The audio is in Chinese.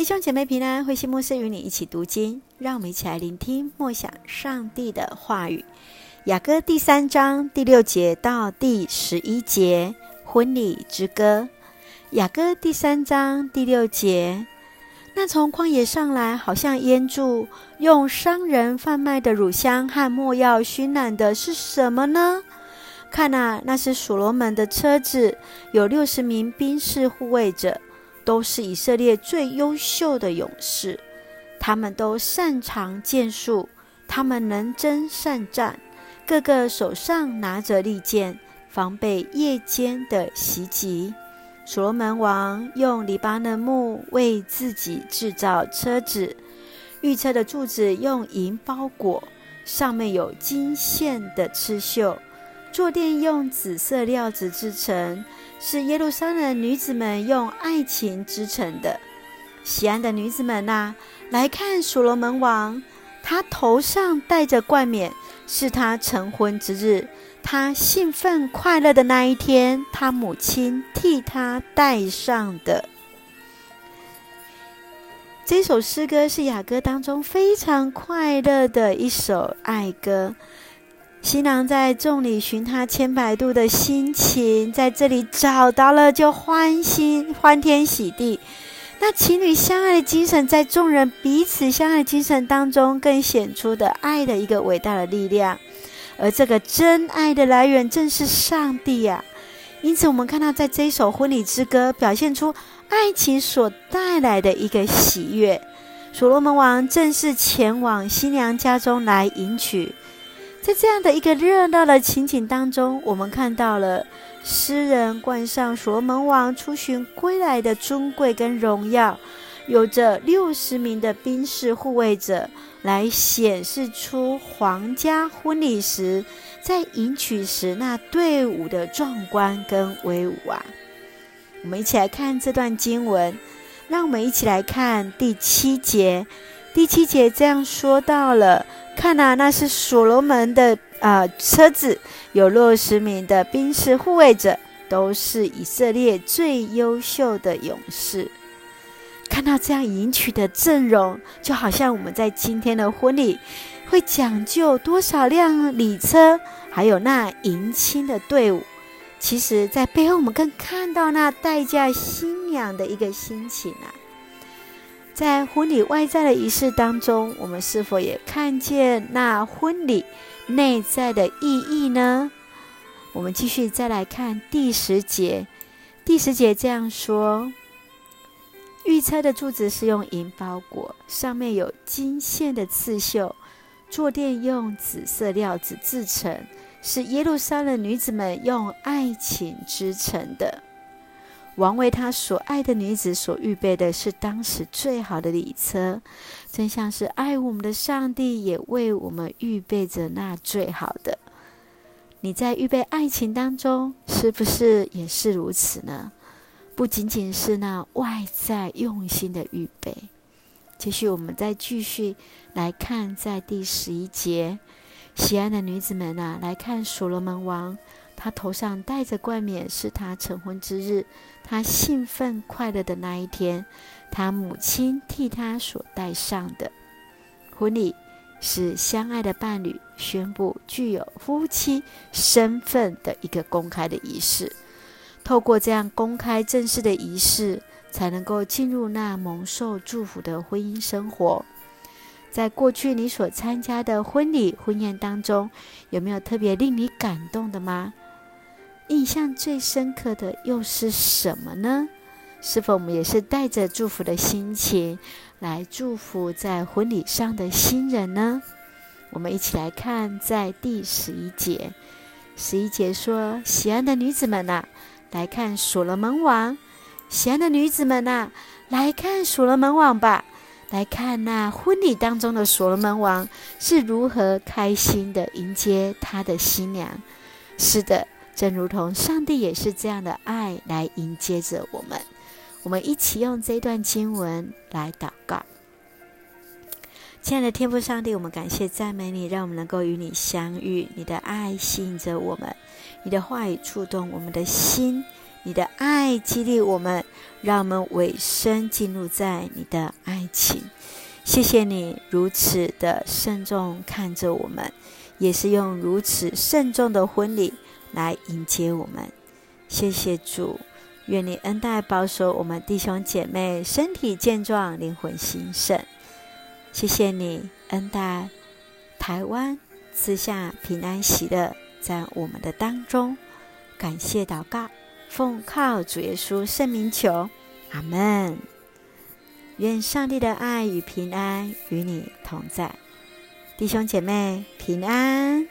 弟兄姐妹平安，慧馨牧师与你一起读经，让我们一起来聆听默想上帝的话语。雅歌第三章第六节到第十一节，婚礼之歌。雅歌第三章第六节，那从旷野上来，好像烟柱，用商人贩卖的乳香和没药熏染的是什么呢？看啊，那是所罗门的车子，有六十名兵士护卫着，都是以色列最优秀的勇士。他们都擅长剑术，他们能征善战，个个手上拿着利剑，防备夜间的袭击。所罗门王用黎巴嫩木为自己制造车子，御车的柱子用银包裹，上面有金线的刺绣。坐垫用紫色料子制成，是耶路撒冷女子们用爱情织成的。锡安的女子们呐、来看所罗门王，他头上戴着冠冕，是他成婚之日。他兴奋快乐的那一天，他母亲替他戴上的。这首诗歌是雅歌当中非常快乐的一首爱歌。新郎在众里寻他千百度的心情，在这里找到了，就欢欣欢天喜地。那情侣相爱的精神，在众人彼此相爱精神当中，更显出的爱的一个伟大的力量。而这个真爱的来源，正是上帝呀、啊。因此，我们看到在这一首婚礼之歌，表现出爱情所带来的一个喜悦。所罗门王正式前往新娘家中来迎娶。在这样的一个热闹的情景当中，我们看到了诗人冠上所罗门王出巡归来的尊贵跟荣耀，有着六十名的兵士护卫者，来显示出皇家婚礼时在迎娶时那队伍的壮观跟威武啊！我们一起来看这段经文，让我们一起来看第七节。第七节这样说到了。看呐、啊，那是所罗门的啊、车子，有六十名的兵士护卫者，都是以色列最优秀的勇士。看到这样迎娶的阵容，就好像我们在今天的婚礼会讲究多少辆礼车，还有那迎亲的队伍。其实，在背后我们更看到那待嫁新娘的一个心情啊。在婚礼外在的仪式当中，我们是否也看见那婚礼内在的意义呢？我们继续再来看第十节。第十节这样说：御车的柱子是用银包裹，上面有金线的刺绣；坐垫用紫色料子制成，是耶路撒冷女子们用爱情织成的。王为他所爱的女子所预备的是当时最好的礼车，真像是爱我们的上帝也为我们预备着那最好的。你在预备爱情当中，是不是也是如此呢？不仅仅是那外在用心的预备。继续，我们再继续来看，在第十一节，锡安的女子们啊，来看所罗门王。他头上戴着冠冕，是他成婚之日，他兴奋快乐的那一天，他母亲替他所戴上的。婚礼是相爱的伴侣宣布具有夫妻身份的一个公开的仪式。透过这样公开正式的仪式，才能够进入那蒙受祝福的婚姻生活。在过去你所参加的婚礼婚宴当中，有没有特别令你感动的吗？印象最深刻的又是什么呢？是否我们也是带着祝福的心情来祝福在婚礼上的新人呢？我们一起来看，在第十一节，十一节说：“喜安的女子们呐、来看所罗门王；喜安的女子们呐、来看所罗门王吧，来看那婚礼当中的所罗门王是如何开心的迎接他的新娘。”是的。正如同上帝也是这样的爱来迎接着我们，我们一起用这段经文来祷告。亲爱的天父上帝，我们感谢赞美你，让我们能够与你相遇。你的爱吸引着我们，你的话语触动我们的心，你的爱激励我们，让我们委身进入在你的爱情。谢谢你如此的慎重看着我们，也是用如此慎重的婚礼来迎接我们。谢谢主，愿你恩待保守我们弟兄姐妹身体健壮，灵魂兴盛。谢谢你恩待台湾，赐下平安喜乐在我们的当中。感谢祷告，奉靠主耶稣圣名求，阿门。愿上帝的爱与平安与你同在，弟兄姐妹平安。